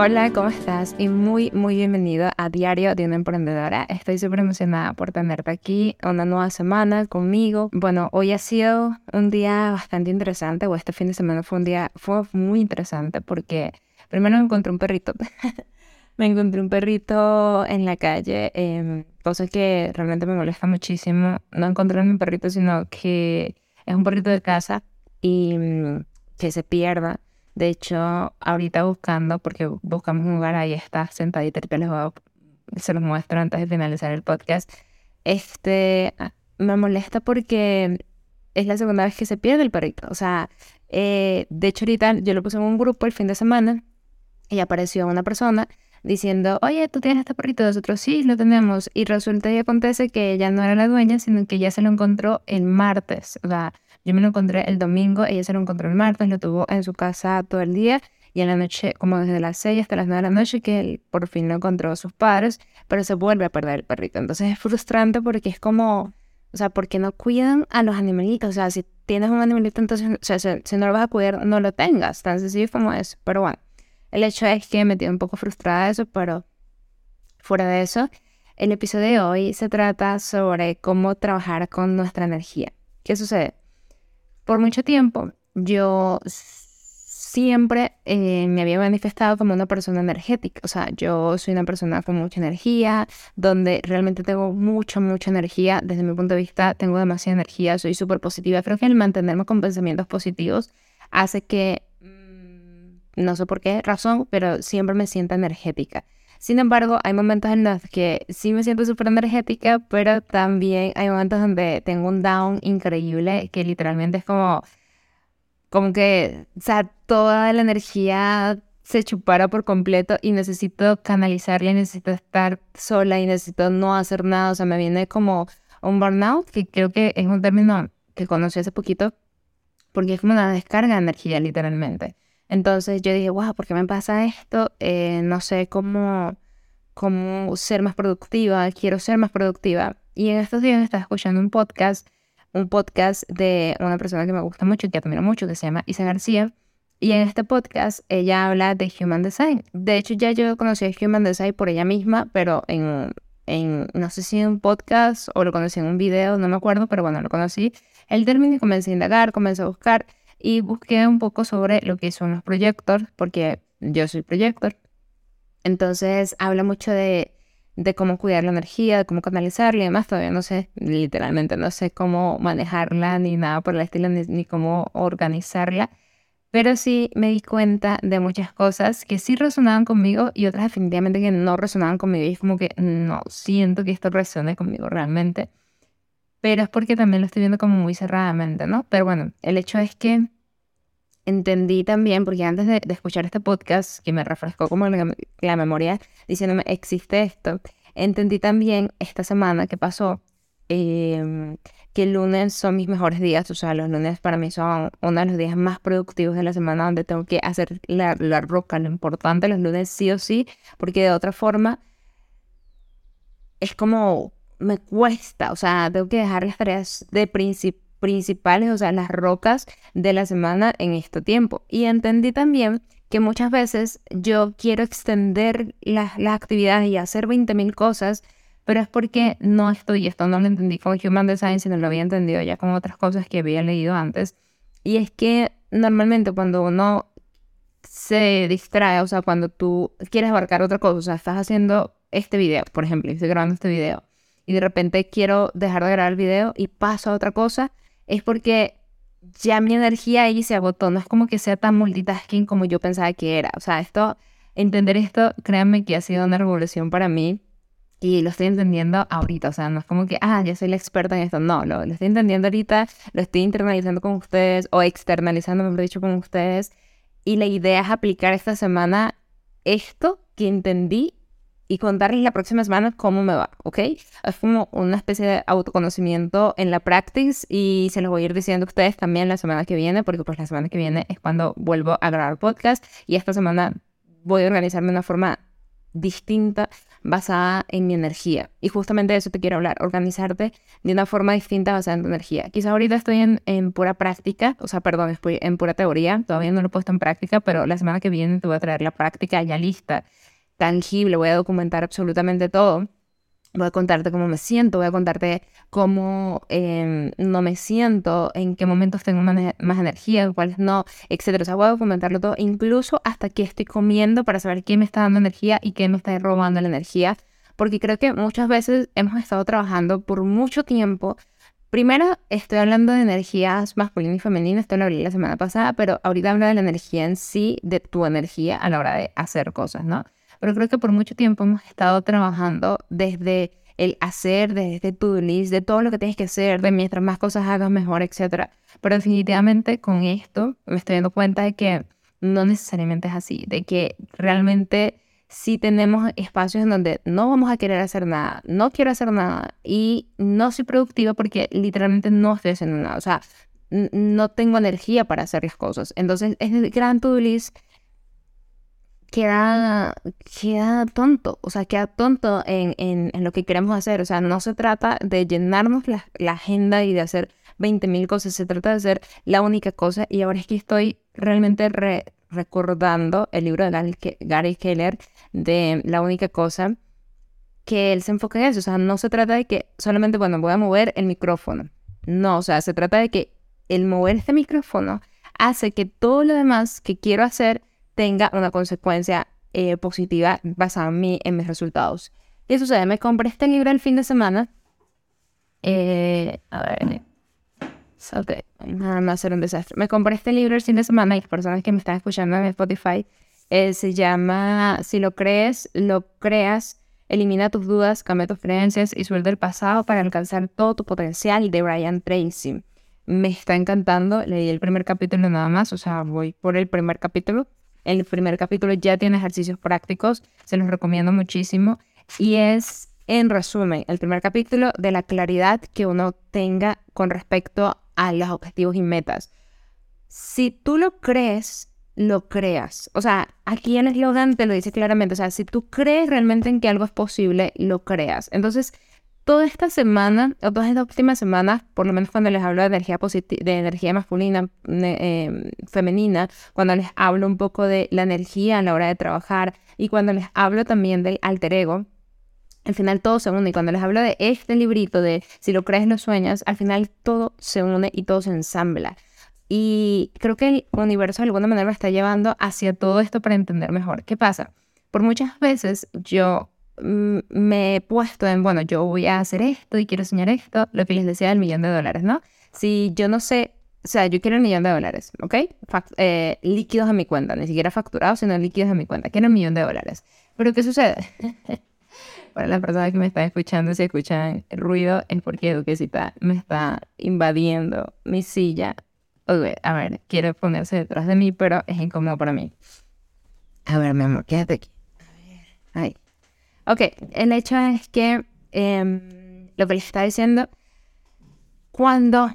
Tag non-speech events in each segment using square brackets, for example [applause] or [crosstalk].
Hola, ¿cómo estás? Y muy, muy bienvenido a Diario de una Emprendedora. Estoy súper emocionada por tenerte aquí una nueva semana conmigo. Bueno, hoy ha sido un día bastante interesante, o este fin de semana fue un día, fue muy interesante porque primero me encontré un perrito. [laughs] me encontré un perrito en la calle, eh, cosa que realmente me molesta muchísimo. No encontré un perrito, sino que es un perrito de casa y mm, que se pierda. De hecho, ahorita buscando, porque buscamos un lugar, ahí está sentadita, les voy se los muestro antes de finalizar el podcast. Este, ah, me molesta porque es la segunda vez que se pierde el perrito. O sea, eh, de hecho ahorita yo lo puse en un grupo el fin de semana y apareció una persona diciendo, oye, tú tienes este perrito, nosotros sí lo tenemos. Y resulta y acontece que ella no era la dueña, sino que ella se lo encontró el martes. O sea, yo me lo encontré el domingo, ella se lo encontró el martes, lo tuvo en su casa todo el día y en la noche, como desde las 6 hasta las 9 de la noche, que él por fin lo encontró a sus padres, pero se vuelve a perder el perrito. Entonces es frustrante porque es como, o sea, porque no cuidan a los animalitos. O sea, si tienes un animalito, entonces, o sea, si, no lo vas a cuidar, no lo tengas. Tan sencillo como eso. Pero bueno, el hecho es que me tiene un poco frustrada eso, pero fuera de eso, el episodio de hoy se trata sobre cómo trabajar con nuestra energía. ¿Qué sucede? Por mucho tiempo yo siempre eh, me había manifestado como una persona energética. O sea, yo soy una persona con mucha energía, donde realmente tengo mucha, mucha energía. Desde mi punto de vista, tengo demasiada energía, soy súper positiva. Creo que el mantenerme con pensamientos positivos hace que no sé por qué razón, pero siempre me siento energética. Sin embargo, hay momentos en los que sí me siento súper energética, pero también hay momentos donde tengo un down increíble que literalmente es como, como que, o sea, toda la energía se chupara por completo y necesito canalizarla y necesito estar sola y necesito no hacer nada. O sea, me viene como un burnout, que creo que es un término que conocí hace poquito, porque es como una descarga de energía, literalmente. Entonces yo dije, wow, ¿por qué me pasa esto? Eh, no sé cómo, cómo ser más productiva, quiero ser más productiva. Y en estos días estaba escuchando un podcast, un podcast de una persona que me gusta mucho que admiro mucho, que se llama Isa García. Y en este podcast ella habla de Human Design. De hecho, ya yo conocí a Human Design por ella misma, pero en, en, no sé si en un podcast o lo conocí en un video, no me acuerdo, pero bueno, lo conocí. El término y comencé a indagar, comencé a buscar y busqué un poco sobre lo que son los proyectores, porque yo soy proyector. Entonces habla mucho de, de cómo cuidar la energía, de cómo canalizarla y demás. Todavía no sé, literalmente no sé cómo manejarla ni nada por el estilo, ni, ni cómo organizarla. Pero sí me di cuenta de muchas cosas que sí resonaban conmigo y otras definitivamente que no resonaban conmigo. Y es como que no siento que esto resuene conmigo realmente pero es porque también lo estoy viendo como muy cerradamente, ¿no? Pero bueno, el hecho es que entendí también, porque antes de, escuchar este podcast, que me refrescó como la, memoria diciéndome, existe esto, entendí también esta semana que pasó, em, que el lunes son mis mejores días, o sea, los lunes para mí son uno de los días más productivos de la semana donde tengo que hacer la, la roca, lo importante los lunes sí o sí, porque de otra forma es como me cuesta, o sea, tengo que dejar las tareas de principales, o sea, las rocas de la semana en este tiempo. Y entendí también que muchas veces yo quiero extender las, las actividades y hacer 20.000 cosas, pero es porque no estoy, esto no lo entendí con Human Design, sino lo había entendido ya con otras cosas que había leído antes. Y es que normalmente cuando uno se distrae, o sea, cuando tú quieres abarcar otra cosa, o sea, estás haciendo este video, por ejemplo, estoy grabando este video, y de repente quiero dejar de grabar el video y paso a otra cosa, es porque ya mi energía ahí se agotó. No es como que sea tan multitasking como yo pensaba que era. O sea, esto, entender esto, créanme que ha sido una revolución para mí y lo estoy entendiendo ahorita. O sea, no es como que, ah, ya soy la experta en esto. No, lo, lo estoy entendiendo ahorita, lo estoy internalizando con ustedes o externalizando, mejor dicho, con ustedes. Y la idea es aplicar esta semana esto que entendí y contarles la próxima semana cómo me va, ¿ok? Es como una especie de autoconocimiento en la practice y se los voy a ir diciendo a ustedes también la semana que viene, porque pues la semana que viene es cuando vuelvo a grabar podcast y esta semana voy a organizarme de una forma distinta basada en mi energía. Y justamente de eso te quiero hablar, organizarte de una forma distinta basada en tu energía. Quizá ahorita estoy en, en pura práctica, o sea, perdón, estoy en pura teoría, todavía no lo he puesto en práctica, pero la semana que viene te voy a traer la práctica ya lista, tangible, voy a documentar absolutamente todo Voy a contarte cómo me siento, voy a contarte cómo em, no me siento, en qué momentos tengo más, más energía, cuáles no, etc. O sea, voy a documentarlo todo, incluso hasta qué estoy comiendo para saber qué me está dando energía y qué me está robando la energía. Porque creo que muchas veces hemos estado trabajando por mucho tiempo. Primero, estoy hablando de energías masculinas y femeninas, esto lo hablé la semana pasada, pero ahorita hablo de la energía en sí, de tu energía a la hora de hacer cosas, ¿no? Pero creo que por mucho tiempo hemos estado trabajando desde el hacer, desde tu list, de todo lo que tienes que hacer, de mientras más cosas hagas mejor, etc. Pero definitivamente con esto me estoy dando cuenta de que no necesariamente es así, de que realmente sí tenemos espacios en donde no vamos a querer hacer nada, no quiero hacer nada y no soy productiva porque literalmente no estoy haciendo nada, o sea, no tengo energía para hacer las cosas. Entonces, es el gran to-do list queda, queda tonto, o sea, queda tonto en, en, en, lo que queremos hacer. O sea, no se trata de llenarnos la, la agenda y de hacer 20.000 cosas, se trata de hacer la única cosa. Y ahora es que estoy realmente recordando el libro de Gary Keller de La única cosa, que él se enfoca en eso. O sea, no se trata de que solamente, bueno, voy a mover el micrófono. No, o sea, se trata de que el mover este micrófono hace que todo lo demás que quiero hacer tenga una consecuencia eh, positiva basada en, mí, en mis resultados. ¿Qué sucede? Me compré este libro el fin de semana. Eh, a ver. Ok, nada más ser un desastre. Me compré este libro el fin de semana y las personas que me están escuchando en Spotify eh, se llama Si lo crees, lo creas. Elimina tus dudas, cambia tus creencias y suelta el pasado para alcanzar todo tu potencial de Brian Tracy. Me está encantando. Leí el primer capítulo nada más, o sea, voy por el primer capítulo. El primer capítulo ya tiene ejercicios prácticos, se los recomiendo muchísimo. Y es, en resumen, el primer capítulo de la claridad que uno tenga con respecto a los objetivos y metas. Si tú lo crees, lo creas. O sea, aquí el eslogan te lo dice claramente. O sea, si tú crees realmente en que algo es posible, lo creas. Entonces, toda esta semana, o todas estas últimas semanas, por lo menos cuando les hablo de energía, de energía masculina, em, femenina, cuando les hablo un poco de la energía a la hora de trabajar y cuando les hablo también del alter ego, al final todo se une. Y cuando les hablo de este librito de si lo crees, lo sueñas, al final todo se une y todo se ensambla. Y creo que el universo de alguna manera me está llevando hacia todo esto para entender mejor. ¿Qué pasa? Por muchas veces yo me he puesto en, bueno, yo voy a hacer esto y quiero soñar esto, lo que les decía del millón de dólares, ¿no? Si yo no sé, o sea, yo quiero un millón de dólares, ¿ok? Eh, líquidos a mi cuenta, ni siquiera facturados, sino líquidos a mi cuenta, quiero un millón de dólares. Pero ¿qué sucede? [laughs] Para las personas que me están escuchando, si escuchan el ruido, es porque Duquesita me está invadiendo mi silla. a ver, quiere ponerse detrás de mí, pero es incómodo para mí. A ver, mi amor, quédate aquí. A ver, ahí. Ok, el hecho es que em, lo que les está diciendo, cuando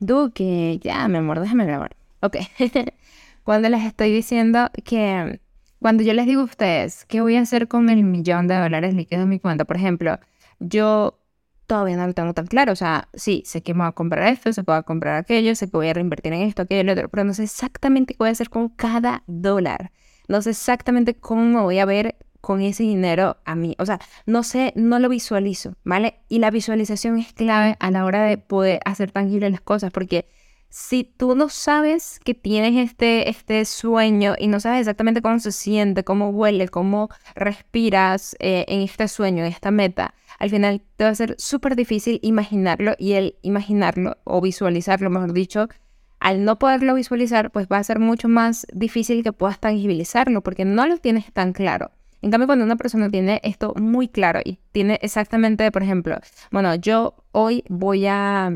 Duque, ya, mi amor, déjame grabar. Ok, [laughs] cuando les estoy diciendo que cuando yo les digo a ustedes qué voy a hacer con el millón de dólares líquidos en mi cuenta, por ejemplo, yo todavía no lo tengo tan claro. O sea, sí, sé que me voy a comprar esto, sé que voy a comprar aquello, sé que voy a reinvertir en esto, aquello, otro, pero no sé exactamente qué voy a hacer con cada dólar. No sé exactamente cómo me voy a ver con ese dinero a mí. O sea, no sé, no lo visualizo, ¿vale? Y la visualización es clave a la hora de poder hacer tangibles las cosas, porque si tú no sabes que tienes este, este sueño y no sabes exactamente cómo se siente, cómo huele, cómo respiras eh, en este sueño, en esta meta, al final te va a ser súper difícil imaginarlo y el imaginarlo o visualizarlo, mejor dicho, al no poderlo visualizar, pues va a ser mucho más difícil que puedas tangibilizarlo porque no lo tienes tan claro. En cambio, cuando una persona tiene esto muy claro y tiene exactamente, por ejemplo, bueno, yo hoy voy a,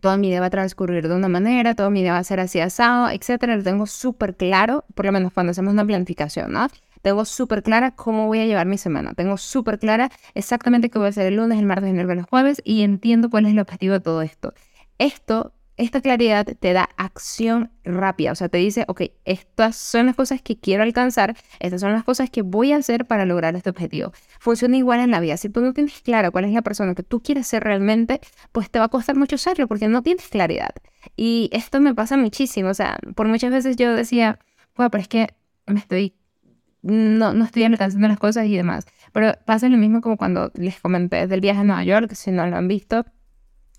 toda mi vida va a transcurrir de una manera, todo mi día va a ser así asado, etcétera, lo tengo súper claro, por lo menos cuando hacemos una planificación, ¿no? Tengo súper clara cómo voy a llevar mi semana. Tengo súper clara exactamente qué voy a hacer el lunes, el martes, el miércoles, el jueves y entiendo cuál es el objetivo de todo esto. Esto esta claridad te da acción rápida, o sea, te dice, ok, estas son las cosas que quiero alcanzar, estas son las cosas que voy a hacer para lograr este objetivo. Funciona igual en la vida. Si tú no tienes claro cuál es la persona que tú quieres ser realmente, pues te va a costar mucho serlo porque no tienes claridad. Y esto me pasa muchísimo, o sea, por muchas veces yo decía, bueno, pero es que me estoy, no, no estoy alcanzando las cosas y demás. Pero pasa lo mismo como cuando les comenté del viaje a Nueva York, si no lo han visto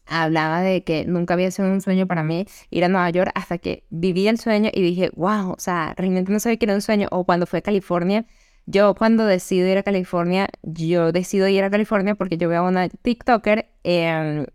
hablaba de que nunca había sido un sueño para mí ir a Nueva York hasta que viví el sueño y dije, wow, o sea, realmente no sabía que era un sueño. O cuando fue a California, yo cuando decido ir a California, yo decido ir a California porque yo veo a una TikToker que,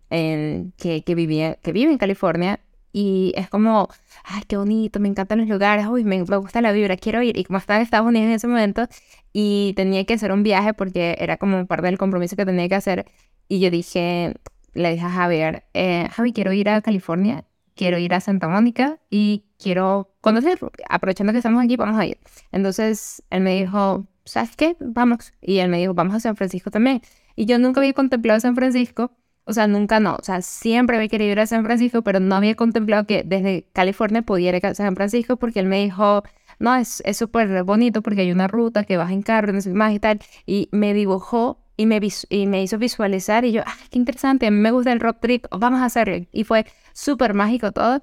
que, vivía, que vive en California y es como, ay, qué bonito, me encantan los lugares, uy, me, me, gusta la vibra, quiero ir. Y como estaba en Estados Unidos en ese momento y tenía que hacer un viaje porque era como parte del compromiso que tenía que hacer, y yo dije, le dije a Javier, eh, Javi, quiero ir a California, quiero ir a Santa Mónica y quiero conocer, aprovechando que estamos aquí, vamos a ir. Entonces él me dijo, ¿sabes qué? Vamos. Y él me dijo, vamos a San Francisco también. Y yo nunca había contemplado San Francisco, o sea, nunca no, o sea, siempre había querido ir a San Francisco, pero no había contemplado que desde California pudiera ir a San Francisco porque él me dijo, no, es súper bonito porque hay una ruta que vas en carro, no sé más y tal, y me dibujó y me, y me hizo visualizar y yo, ah, qué interesante, a mí me gusta el rock trip, vamos a hacerlo. Y fue súper mágico todo.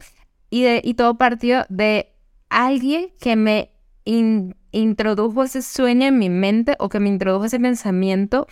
Y, de, y todo partió de alguien que me introdujo ese sueño en mi mente o que me introdujo ese pensamiento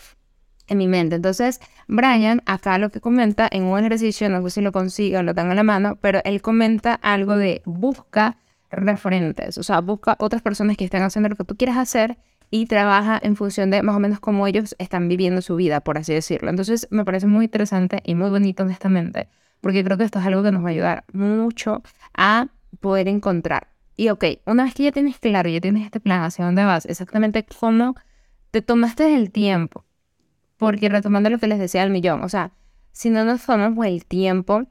en mi mente. Entonces, Brian, acá lo que comenta en un ejercicio, no sé si lo consigo o lo tengo en la mano, pero él comenta algo de busca referentes, o sea, busca otras personas que estén haciendo lo que tú quieras hacer y trabaja en función de más o menos cómo ellos están viviendo su vida, por así decirlo. Entonces me parece muy interesante y muy bonito, honestamente, porque creo que esto es algo que nos va a ayudar mucho a poder encontrar. Y ok, una vez que ya tienes claro, ya tienes este plan hacia dónde vas, exactamente cómo te tomaste el tiempo. Porque retomando lo que les decía al millón, o sea, si no nos tomamos el tiempo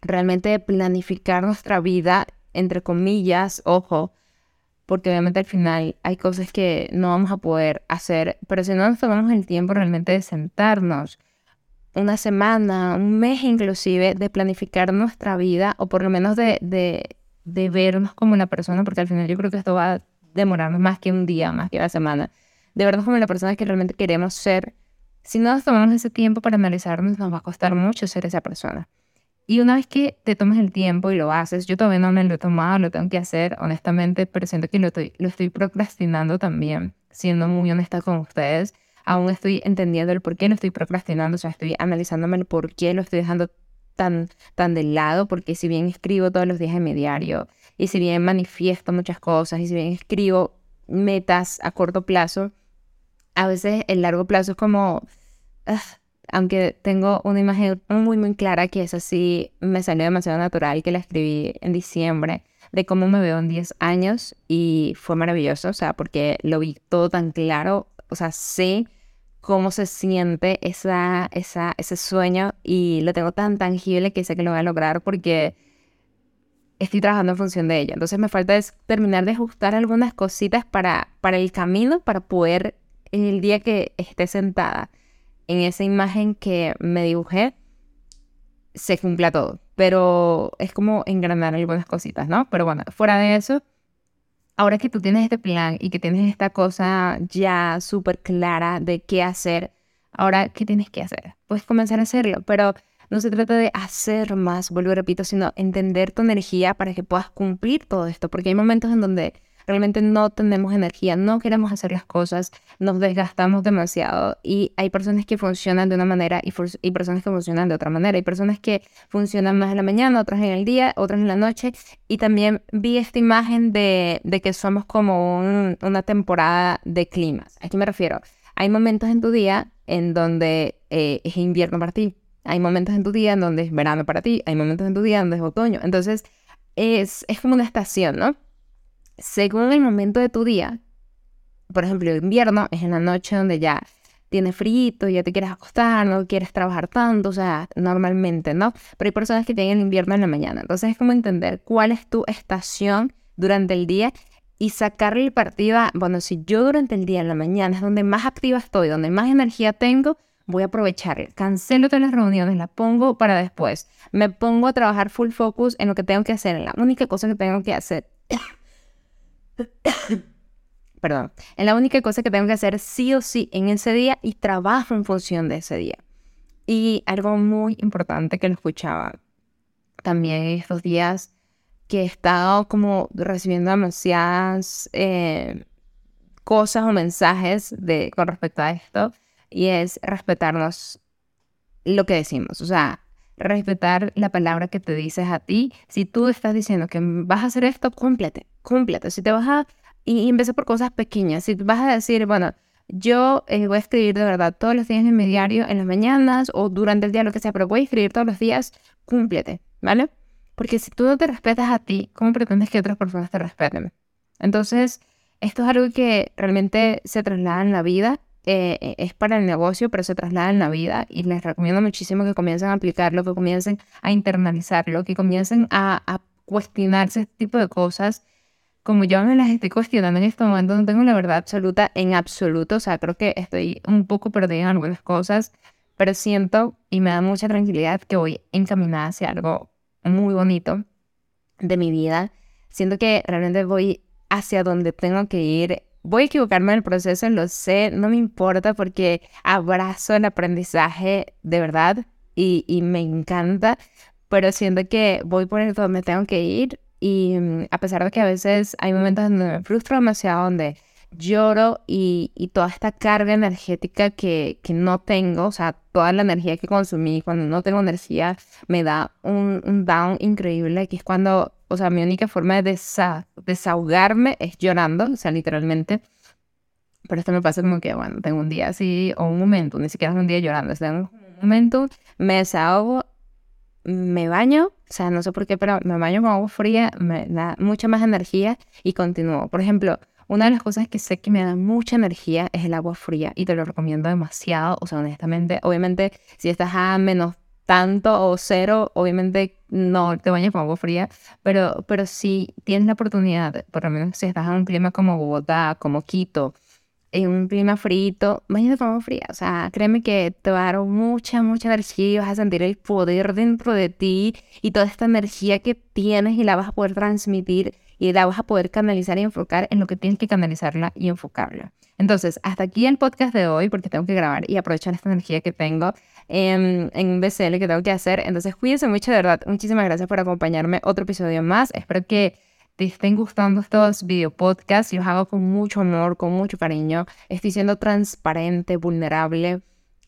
realmente de planificar nuestra vida, entre comillas, ojo, porque obviamente al final hay cosas que no vamos a poder hacer, pero si no nos tomamos el tiempo realmente de sentarnos una semana, un mes inclusive, de planificar nuestra vida o por lo menos de, de, de vernos como una persona, porque al final yo creo que esto va a demorarnos más que un día, más que una semana, de vernos como la persona que realmente queremos ser. Si no nos tomamos ese tiempo para analizarnos, nos va a costar mucho ser esa persona. Y una vez que te tomes el tiempo y lo haces, yo todavía no me lo he tomado, lo tengo que hacer, honestamente, pero siento que lo estoy, lo estoy procrastinando también, siendo muy honesta con ustedes. Aún estoy entendiendo el por qué lo estoy procrastinando, o sea, estoy analizándome el por qué lo estoy dejando tan, tan de lado, porque si bien escribo todos los días en mi diario, y si bien manifiesto muchas cosas, y si bien escribo metas a corto plazo, a veces el largo plazo es como... Ah, aunque tengo una imagen muy, muy clara que es así, me salió demasiado natural, que la escribí en diciembre, de cómo me veo en 10 años y fue maravilloso, o sea, porque lo vi todo tan claro, o sea, sé cómo se siente esa, esa, ese sueño y lo tengo tan tangible que sé que lo voy a lograr porque estoy trabajando en función de ello. Entonces me falta es terminar de ajustar algunas cositas para, para el camino, para poder el día que esté sentada en esa imagen que me dibujé se cumpla todo. Pero es como engranar algunas cositas, ¿no? Pero bueno, fuera de eso, ahora que tú tienes este plan y que tienes esta cosa ya súper clara de qué hacer, ahora, ¿qué tienes que hacer? Puedes comenzar a hacerlo, pero no se trata de hacer más, vuelvo y repito, sino entender tu energía para que puedas cumplir todo esto, porque hay momentos en donde realmente no tenemos energía, no queremos hacer las cosas, nos desgastamos demasiado y hay personas que funcionan de una manera y, personas que funcionan de otra manera. Hay personas que funcionan más en la mañana, otras en el día, otras en la noche y también vi esta imagen de, que somos como una temporada de climas. ¿A qué me refiero? Hay momentos en tu día en donde eh, es invierno para ti, hay momentos en tu día en donde es verano para ti, hay momentos en tu día donde es otoño. Entonces, es, es como una estación, ¿no? Según el momento de tu día, por ejemplo, el invierno es en la noche donde ya tienes frío, ya te quieres acostar, no quieres trabajar tanto, o sea, normalmente, ¿no? Pero hay personas que tienen el invierno en la mañana. Entonces es como entender cuál es tu estación durante el día y sacarle el partido bueno, si yo durante el día en la mañana es donde más activa estoy, donde más energía tengo, voy a aprovechar, cancelo todas las reuniones, las pongo para después, me pongo a trabajar full focus en lo que tengo que hacer, en la única cosa que tengo que hacer. [coughs] Perdón, en la única cosa que tengo que hacer sí o sí en ese día y trabajo en función de ese día. Y algo muy importante que lo escuchaba también estos días que he estado como recibiendo demasiadas eh, cosas o mensajes de, con respecto a esto y es respetarnos lo que decimos, o sea, respetar la palabra que te dices a ti. Si tú estás diciendo que vas a hacer esto, cúmplete, cúmplete. Si te vas a, y, y por cosas pequeñas, si vas a decir, bueno, yo eh, voy a escribir de verdad todos los días en mi diario, en las mañanas o durante el día, lo que sea, pero voy a escribir todos los días, cúmplete, ¿vale? Porque si tú no te respetas a ti, ¿cómo pretendes que otras personas te respeten? Entonces, esto es algo que realmente se traslada en la vida. Eh, eh, es para el negocio, pero se traslada en la vida y les recomiendo muchísimo que comiencen a aplicarlo, que comiencen a internalizarlo, que comiencen a, a cuestionarse este tipo de cosas como yo me las estoy cuestionando en este momento, no tengo la verdad absoluta en absoluto, o sea, creo que estoy un poco perdida en algunas cosas, pero siento y me da mucha tranquilidad que voy encaminada hacia algo muy bonito de mi vida. Siento que realmente voy hacia donde tengo que ir. Voy a equivocarme en el proceso, lo sé, no me importa porque abrazo el aprendizaje de verdad y, y me encanta, pero siento que voy por donde tengo que ir y mm, a pesar de que a veces hay momentos donde me frustro demasiado, donde lloro y, y toda esta carga energética que, que, no tengo, o sea, toda la energía que consumí, cuando no tengo energía, me da un, un down increíble, que es cuando, o sea, mi única forma de desahogarme es llorando, o sea, literalmente. Pero esto me pasa como que, bueno, tengo un día así, o un momento, ni siquiera es un día llorando, es un momento, me desahogo me baño, o sea, no sé por qué, pero me baño con agua fría, me da mucha más energía y continúo. Por ejemplo, una de las cosas que sé que me da mucha energía es el agua fría y te lo recomiendo demasiado, o sea, honestamente, obviamente, si estás a menos tanto o cero, obviamente no te bañes con agua fría, pero, pero si tienes la oportunidad, por lo menos si estás en un clima como Bogotá, como Quito, en un clima frío, imagínate cómo fría. O sea, créeme que te va a dar mucha, mucha energía y vas a sentir el poder dentro de ti y toda esta energía que tienes y la vas a poder transmitir y la vas a poder canalizar y enfocar en lo que tienes que canalizarla y enfocarla. Entonces, hasta aquí el podcast de hoy porque tengo que grabar y aprovechar esta energía que tengo en, en un BCL que tengo que hacer. Entonces, cuídense mucho, de verdad. Muchísimas gracias por acompañarme otro episodio más. Espero que te estén gustando estos video podcasts, los hago con mucho amor, con mucho cariño. Estoy siendo transparente, vulnerable.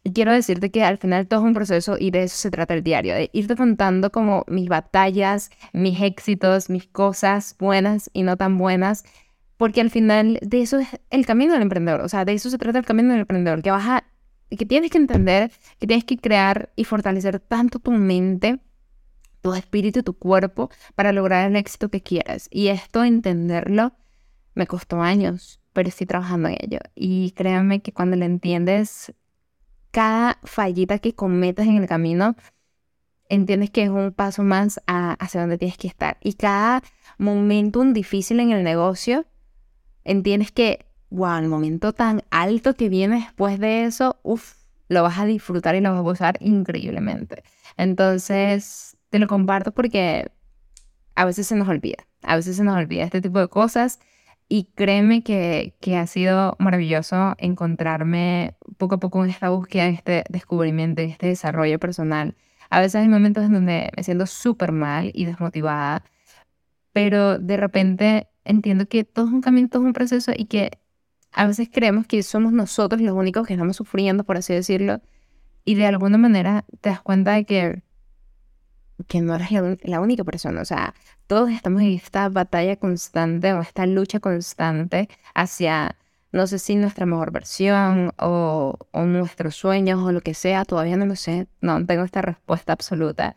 Y quiero decirte que al final todo es un proceso y de eso se trata el diario, de irte contando como mis batallas, mis éxitos, mis cosas buenas y no tan buenas, porque al final de eso es el camino del emprendedor, o sea, de eso se trata el camino del emprendedor, que vas a, que tienes que entender, que tienes que crear y fortalecer tanto tu mente tu espíritu y tu cuerpo para lograr el éxito que quieras. Y esto, entenderlo, me costó años, pero estoy trabajando en ello. Y créanme que cuando lo entiendes, cada fallita que cometas en el camino, entiendes que es un paso más hacia donde tienes que estar. Y cada momento difícil en el negocio, entiendes que, wow, el momento tan alto que viene después de eso, uff, lo vas a disfrutar y lo vas a gozar increíblemente. Entonces, te lo comparto porque a veces se nos olvida, a veces se nos olvida este tipo de cosas y créeme que, que ha sido maravilloso encontrarme poco a poco en esta búsqueda, en este descubrimiento, en este desarrollo personal. A veces hay momentos en donde me siento súper mal y desmotivada, pero de repente entiendo que todo es un camino, todo es un proceso y que a veces creemos que somos nosotros los únicos que estamos sufriendo, por así decirlo, y de alguna manera te das cuenta de que que no eres la, única persona, o sea, todos estamos en esta batalla constante o esta lucha constante hacia, no sé si nuestra mejor versión o, o nuestros sueños o lo que sea, todavía no lo sé, no tengo esta respuesta absoluta,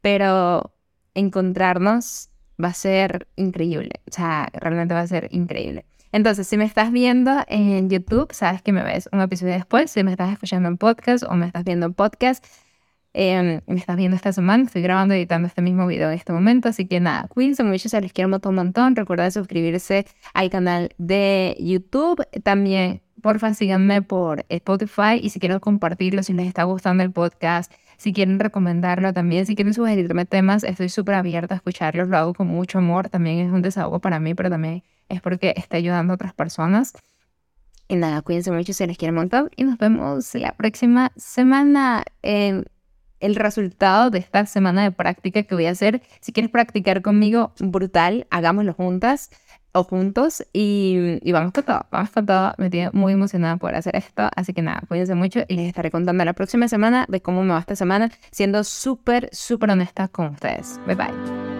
pero encontrarnos va a ser increíble, o sea, realmente va a ser increíble. Entonces, si me estás viendo en YouTube, sabes que me ves un episodio después. Si me estás escuchando en podcast o me estás viendo en podcast, Em, me estás viendo esta semana, estoy grabando y editando este mismo video en este momento, así que nada, cuídense mucho, se les quiero un montón. Recuerda suscribirse al canal de YouTube. También porfa síganme por Spotify y si quieren compartirlo, si les está gustando el podcast, si quieren recomendarlo también, si quieren sugerirme temas, estoy súper abierta a escucharlos, lo hago con mucho amor, también es un desahogo para mí, pero también es porque está ayudando a otras personas. Y nada, cuídense mucho, se les quiere un montón y nos vemos la próxima semana. en el resultado de esta semana de práctica que voy a hacer. Si quieres practicar conmigo, brutal, hagámoslo juntas o juntos y, y, vamos con todo, vamos con todo. Me tiene muy emocionada por hacer esto, así que nada, cuídense mucho y les estaré contando la próxima semana de cómo me va esta semana, siendo súper, súper honesta con ustedes. Bye bye.